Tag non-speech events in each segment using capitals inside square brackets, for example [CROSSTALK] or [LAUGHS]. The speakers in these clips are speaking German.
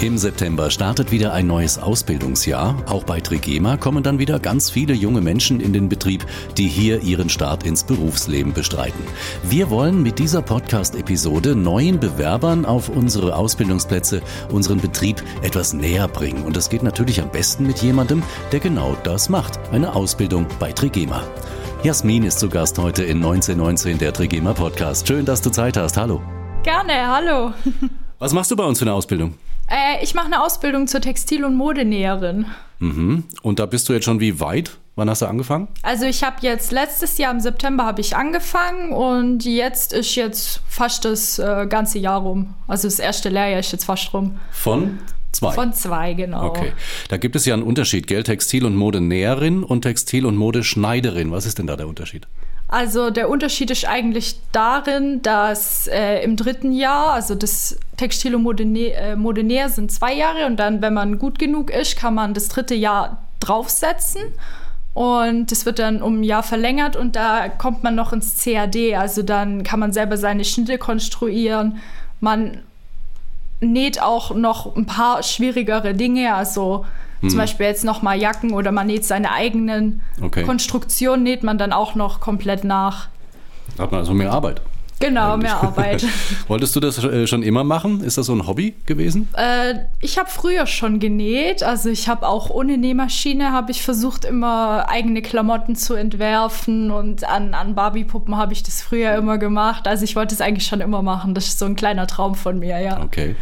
Im September startet wieder ein neues Ausbildungsjahr. Auch bei Trigema kommen dann wieder ganz viele junge Menschen in den Betrieb, die hier ihren Start ins Berufsleben bestreiten. Wir wollen mit dieser Podcast-Episode neuen Bewerbern auf unsere Ausbildungsplätze, unseren Betrieb etwas näher bringen. Und das geht natürlich am besten mit jemandem, der genau das macht. Eine Ausbildung bei Trigema. Jasmin ist zu Gast heute in 1919 der Trigema Podcast. Schön, dass du Zeit hast. Hallo. Gerne, hallo. Was machst du bei uns für eine Ausbildung? Äh, ich mache eine Ausbildung zur Textil- und Modenäherin. Mhm. Und da bist du jetzt schon wie weit? Wann hast du angefangen? Also ich habe jetzt letztes Jahr im September habe ich angefangen und jetzt ist jetzt fast das äh, ganze Jahr rum. Also das erste Lehrjahr ist jetzt fast rum. Von zwei? Von zwei, genau. Okay. Da gibt es ja einen Unterschied, gell? Textil- und Modenäherin und Textil- und Modeschneiderin. Was ist denn da der Unterschied? Also der Unterschied ist eigentlich darin, dass äh, im dritten Jahr, also das Textil- und Modenä äh, sind zwei Jahre und dann, wenn man gut genug ist, kann man das dritte Jahr draufsetzen. Und das wird dann um ein Jahr verlängert und da kommt man noch ins CAD. Also dann kann man selber seine Schnitte konstruieren. Man näht auch noch ein paar schwierigere Dinge. Also hm. zum Beispiel jetzt noch mal Jacken oder man näht seine eigenen Okay. Konstruktionen, näht man dann auch noch komplett nach. Hat man also mehr Arbeit. Genau, Eigentlich. mehr Arbeit. [LAUGHS] Wolltest du das äh, schon immer machen? Ist das so ein Hobby gewesen? Äh, ich habe früher schon genäht, also ich habe auch ohne Nähmaschine habe ich versucht immer eigene Klamotten zu entwerfen und an, an Barbie-Puppen habe ich das früher immer gemacht. Also ich wollte es eigentlich schon immer machen. Das ist so ein kleiner Traum von mir, ja. Okay.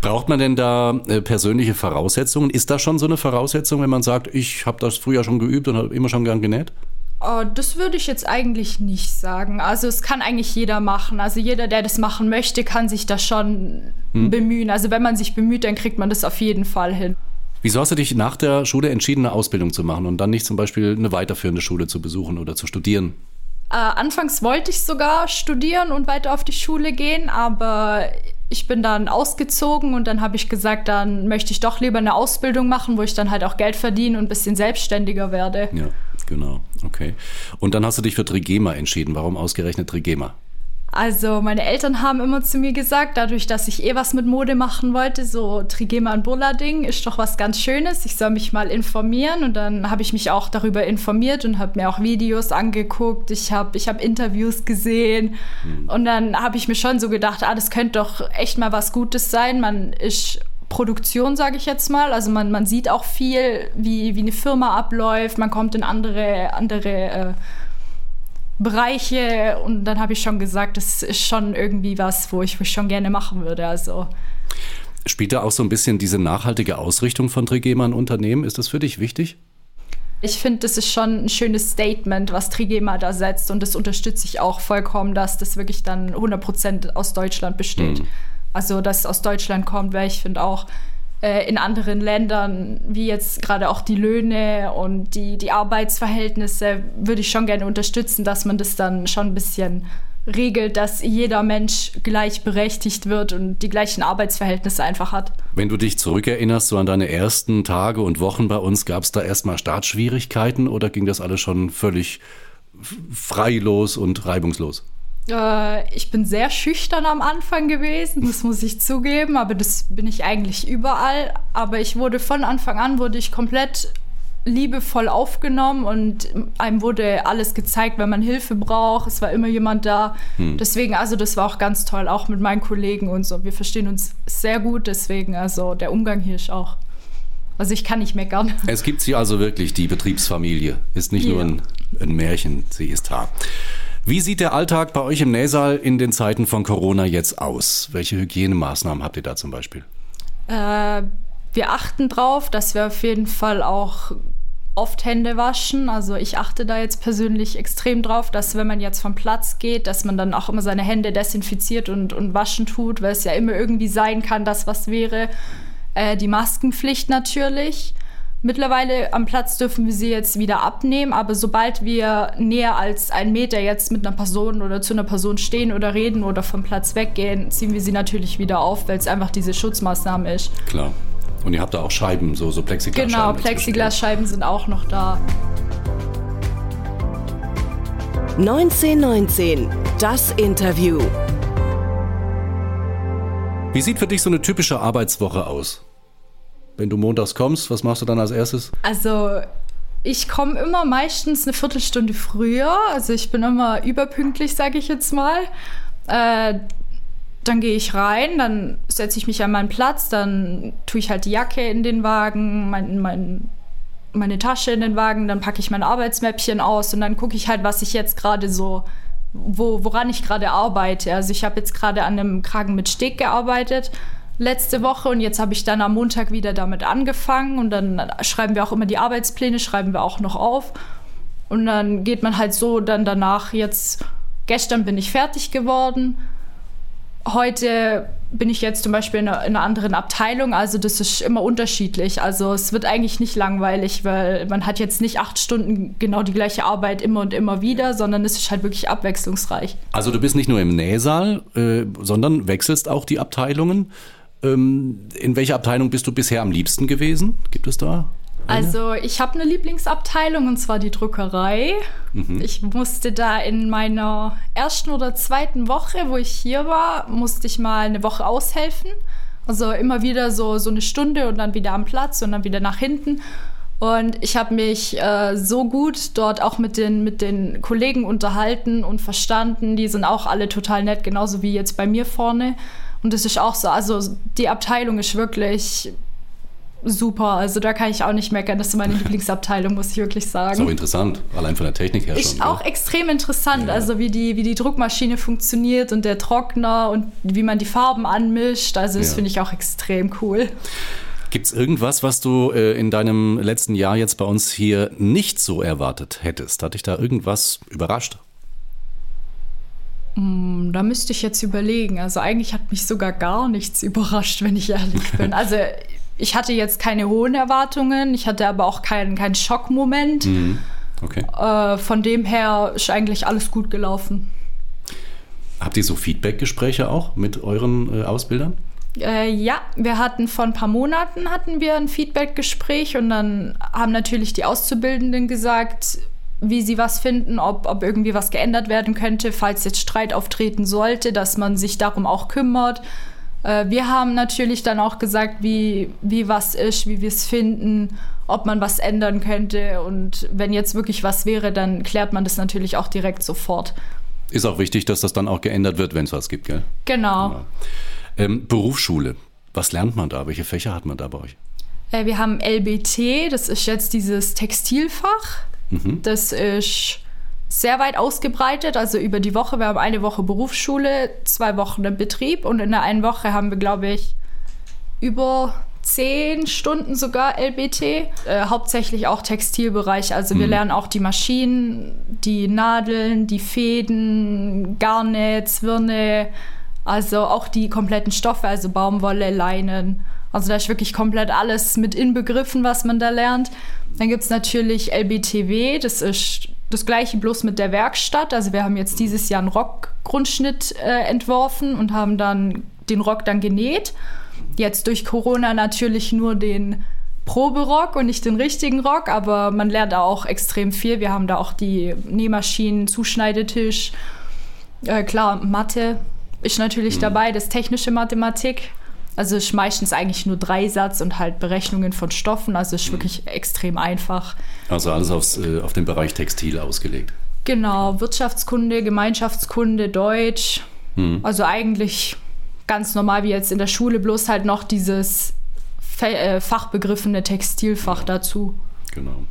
Braucht man denn da äh, persönliche Voraussetzungen? Ist das schon so eine Voraussetzung, wenn man sagt, ich habe das früher schon geübt und habe immer schon gern genäht? Oh, das würde ich jetzt eigentlich nicht sagen. Also es kann eigentlich jeder machen. Also jeder, der das machen möchte, kann sich da schon bemühen. Also wenn man sich bemüht, dann kriegt man das auf jeden Fall hin. Wieso hast du dich nach der Schule entschieden, eine Ausbildung zu machen und dann nicht zum Beispiel eine weiterführende Schule zu besuchen oder zu studieren? Äh, anfangs wollte ich sogar studieren und weiter auf die Schule gehen, aber ich bin dann ausgezogen und dann habe ich gesagt, dann möchte ich doch lieber eine Ausbildung machen, wo ich dann halt auch Geld verdiene und ein bisschen selbstständiger werde. Ja, genau. Okay. Und dann hast du dich für Trigema entschieden. Warum ausgerechnet Trigema? Also meine Eltern haben immer zu mir gesagt, dadurch, dass ich eh was mit Mode machen wollte, so Trigema und Bulla-Ding ist doch was ganz Schönes. Ich soll mich mal informieren und dann habe ich mich auch darüber informiert und habe mir auch Videos angeguckt. Ich habe ich hab Interviews gesehen und dann habe ich mir schon so gedacht, ah, das könnte doch echt mal was Gutes sein. Man ist Produktion, sage ich jetzt mal. Also man, man sieht auch viel, wie, wie eine Firma abläuft. Man kommt in andere, andere äh, Bereiche und dann habe ich schon gesagt, das ist schon irgendwie was, wo ich, wo ich schon gerne machen würde. Also Spielt da auch so ein bisschen diese nachhaltige Ausrichtung von Trigema ein Unternehmen? Ist das für dich wichtig? ich finde, das ist schon ein schönes Statement, was Trigema da setzt und das unterstütze ich auch vollkommen, dass das wirklich dann 100% aus Deutschland besteht. Also, dass es aus Deutschland kommt, weil ich finde auch äh, in anderen Ländern, wie jetzt gerade auch die Löhne und die, die Arbeitsverhältnisse, würde ich schon gerne unterstützen, dass man das dann schon ein bisschen regelt, dass jeder Mensch gleichberechtigt wird und die gleichen Arbeitsverhältnisse einfach hat. Wenn du dich zurückerinnerst, so an deine ersten Tage und Wochen bei uns, gab es da erstmal Startschwierigkeiten oder ging das alles schon völlig f- freilos und reibungslos? Äh, ich bin sehr schüchtern am Anfang gewesen, das muss ich zugeben, aber das bin ich eigentlich überall. Aber ich wurde von Anfang an wurde ich komplett liebevoll aufgenommen und einem wurde alles gezeigt, wenn man Hilfe braucht. Es war immer jemand da. Deswegen, also das war auch ganz toll, auch mit meinen Kollegen und so. Wir verstehen uns sehr gut, deswegen, also der Umgang hier ist auch. Also ich kann nicht meckern. Es gibt sie also wirklich, die Betriebsfamilie. Ist nicht nur Ja. ein, ein Märchen, sie ist da. Wie sieht der Alltag bei euch im Nähsaal in den Zeiten von Corona jetzt aus? Welche Hygienemaßnahmen habt ihr da zum Beispiel? Äh, wir achten drauf, dass wir auf jeden Fall auch oft Hände waschen. Also ich achte da jetzt persönlich extrem drauf, dass wenn man jetzt vom Platz geht, dass man dann auch immer seine Hände desinfiziert und, und waschen tut, weil es ja immer irgendwie sein kann, dass was wäre. Äh, die Maskenpflicht natürlich. Mittlerweile am Platz dürfen wir sie jetzt wieder abnehmen, aber sobald wir näher als einen Meter jetzt mit einer Person oder zu einer Person stehen oder reden oder vom Platz weggehen, ziehen wir sie natürlich wieder auf, weil es einfach diese Schutzmaßnahme ist. Klar. Und ihr habt da auch Scheiben, so, so Plexiglasscheiben. Genau, Plexiglasscheiben sind auch noch da. 1919, das Interview. Wie sieht für dich so eine typische Arbeitswoche aus? Wenn du montags kommst, was machst du dann als erstes? Also ich komme immer meistens eine Viertelstunde früher. Also ich bin immer überpünktlich, sage ich jetzt mal. Äh, dann gehe ich rein, dann setze ich mich an meinen Platz, dann tue ich halt die Jacke in den Wagen, mein, mein, meine Tasche in den Wagen, dann packe ich mein Arbeitsmäppchen aus und dann gucke ich halt, was ich jetzt gerade so, wo, woran ich gerade arbeite. Also ich habe jetzt gerade an einem Kragen mit Steg gearbeitet letzte Woche und jetzt habe ich dann am Montag wieder damit angefangen und dann schreiben wir auch immer die Arbeitspläne, schreiben wir auch noch auf und dann geht man halt so dann danach jetzt, gestern bin ich fertig geworden, heute bin ich jetzt zum Beispiel in einer, in einer, anderen Abteilung, also das ist immer unterschiedlich. Also es wird eigentlich nicht langweilig, weil man hat jetzt nicht acht Stunden genau die gleiche Arbeit immer und immer wieder, sondern es ist halt wirklich abwechslungsreich. Also du bist nicht nur im Nähsaal, äh, sondern wechselst auch die Abteilungen. Ähm, in welcher Abteilung bist du bisher am liebsten gewesen? Gibt es da? Eine? Also ich habe eine Lieblingsabteilung und zwar die Druckerei. Mhm. Ich musste da in meiner ersten oder zweiten Woche, wo ich hier war, musste ich mal eine Woche aushelfen. Also immer wieder so, so eine Stunde und dann wieder am Platz und dann wieder nach hinten. Und ich habe mich äh, so gut dort auch mit den, mit den Kollegen unterhalten und verstanden. Die sind auch alle total nett, genauso wie jetzt bei mir vorne. Und das ist auch so. Also die Abteilung ist wirklich super. Also da kann ich auch nicht meckern. Das ist meine [LAUGHS] Lieblingsabteilung, muss ich wirklich sagen. So interessant, allein von der Technik her ist schon. Ist auch ja. extrem interessant, ja. also wie die, wie die Druckmaschine funktioniert und der Trockner und wie man die Farben anmischt. Also das ja. finde ich auch extrem cool. Gibt es irgendwas, was du äh, in deinem letzten Jahr jetzt bei uns hier nicht so erwartet hättest? Hat dich da irgendwas überrascht? Hm, da müsste ich jetzt überlegen. Also eigentlich hat mich sogar gar nichts überrascht, wenn ich ehrlich [LAUGHS] bin. Also ich hatte jetzt keine hohen Erwartungen, ich hatte aber auch keinen, keinen Schockmoment. Mhm. Okay. Äh, von dem her ist eigentlich alles gut gelaufen. Habt ihr so Feedback-Gespräche auch mit euren äh, Ausbildern? Äh, ja, wir hatten vor ein paar Monaten hatten wir ein Feedback-Gespräch und dann haben natürlich die Auszubildenden gesagt, wie sie was finden, ob, ob irgendwie was geändert werden könnte, falls jetzt Streit auftreten sollte, dass man sich darum auch kümmert. Äh, wir haben natürlich dann auch gesagt, wie, wie was ist, wie wir es finden, ob man was ändern könnte. Und wenn jetzt wirklich was wäre, dann klärt man das natürlich auch direkt sofort. Ist auch wichtig, dass das dann auch geändert wird, wenn es was gibt, gell? Genau. genau. Ähm, Berufsschule. Was lernt man da? Welche Fächer hat man da bei euch? Äh, wir haben LBT, das ist jetzt dieses Textilfach. Mhm. Das ist sehr weit ausgebreitet, also über die Woche. Wir haben eine Woche Berufsschule, zwei Wochen im Betrieb und in der einen Woche haben wir, glaube ich, über zehn Stunden sogar LBT. Äh, hauptsächlich auch Textilbereich. Also mhm. wir lernen auch die Maschinen, die Nadeln, die Fäden, Garne, Zwirne, also auch die kompletten Stoffe, also Baumwolle, Leinen. Also da ist wirklich komplett alles mit inbegriffen, was man da lernt. Dann gibt es natürlich LBTW, das ist das gleiche bloß mit der Werkstatt. Also wir haben jetzt dieses Jahr einen Rockgrundschnitt äh, entworfen und haben dann den Rock dann genäht. Jetzt durch Corona natürlich nur den Proberock und nicht den richtigen Rock, aber man lernt auch extrem viel. Wir haben da auch die Nähmaschinen, Zuschneidetisch, äh, klar, Mathe ist natürlich mhm. dabei, das technische Mathematik. Also ist meistens eigentlich nur Dreisatz und halt Berechnungen von Stoffen. Also ist mhm. wirklich extrem einfach. Also alles aufs, äh, auf den Bereich Textil ausgelegt. Genau, Wirtschaftskunde, Gemeinschaftskunde, Deutsch. Mhm. Also eigentlich ganz normal wie jetzt in der Schule, bloß halt noch dieses äh, fachbegriffene Textilfach dazu. Genau.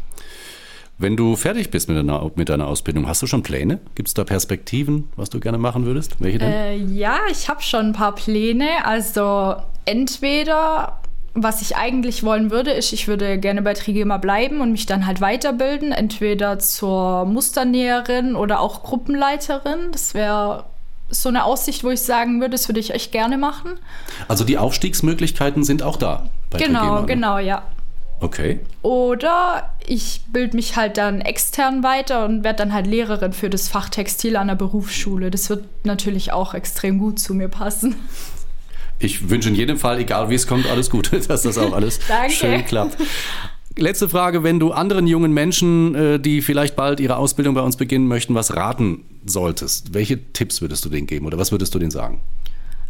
Wenn du fertig bist mit deiner, mit deiner Ausbildung, hast du schon Pläne? Gibt es da Perspektiven, was du gerne machen würdest? Welche denn? Äh, ja, ich habe schon ein paar Pläne. Also entweder, was ich eigentlich wollen würde, ist, ich würde gerne bei Trigema bleiben und mich dann halt weiterbilden. Entweder zur Musternäherin oder auch Gruppenleiterin. Das wäre so eine Aussicht, wo ich sagen würde, das würde ich echt gerne machen. Also die Aufstiegsmöglichkeiten sind auch da. Bei genau, Trigema, ne? genau, ja. Okay. Oder ich bilde mich halt dann extern weiter und werde dann halt Lehrerin für das Fach Textil an der Berufsschule. Das wird natürlich auch extrem gut zu mir passen. Ich wünsche in jedem Fall, egal wie es kommt, alles Gute, [LAUGHS] dass das auch alles [LAUGHS] schön klappt. Letzte Frage, wenn du anderen jungen Menschen, äh, die vielleicht bald ihre Ausbildung bei uns beginnen möchten, was raten solltest, welche Tipps würdest du denen geben oder was würdest du denen sagen?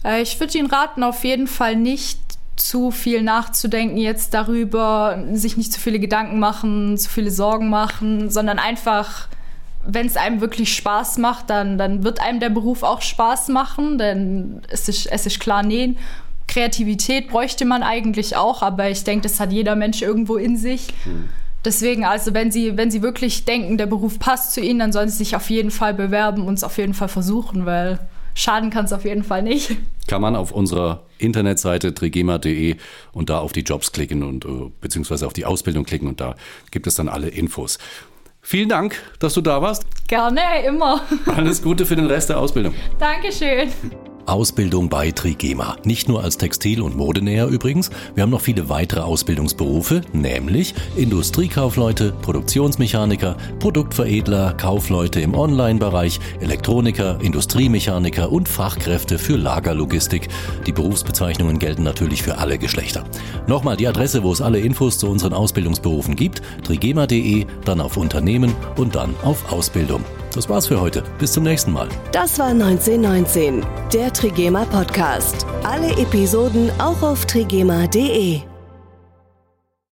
Äh, ich würde Ihnen raten, auf jeden Fall nicht zu viel nachzudenken jetzt darüber, sich nicht zu viele Gedanken machen, zu viele Sorgen machen, sondern einfach, wenn es einem wirklich Spaß macht, dann, dann wird einem der Beruf auch Spaß machen, denn es ist, es ist klar nähen. Kreativität bräuchte man eigentlich auch, aber ich denke, das hat jeder Mensch irgendwo in sich. Mhm. Deswegen, also wenn Sie, wenn Sie wirklich denken, der Beruf passt zu Ihnen, dann sollen Sie sich auf jeden Fall bewerben und es auf jeden Fall versuchen, weil schaden kann es auf jeden Fall nicht. Kann man auf unserer Internetseite trigema.de und da auf die Jobs klicken und äh, beziehungsweise auf die Ausbildung klicken und da gibt es dann alle Infos. Vielen Dank, dass du da warst. Gerne, immer. Alles Gute für den Rest der Ausbildung. Dankeschön. Ausbildung bei Trigema. Nicht nur als Textil- und Modenäher übrigens, wir haben noch viele weitere Ausbildungsberufe, nämlich Industriekaufleute, Produktionsmechaniker, Produktveredler, Kaufleute im Online-Bereich, Elektroniker, Industriemechaniker und Fachkräfte für Lagerlogistik. Die Berufsbezeichnungen gelten natürlich für alle Geschlechter. Nochmal die Adresse, wo es alle Infos zu unseren Ausbildungsberufen gibt, trigema.de, dann auf Unternehmen und dann auf Ausbildung. Das war's für heute. Bis zum nächsten Mal. Das war 1919, der Trigema Podcast. Alle Episoden auch auf trigema.de.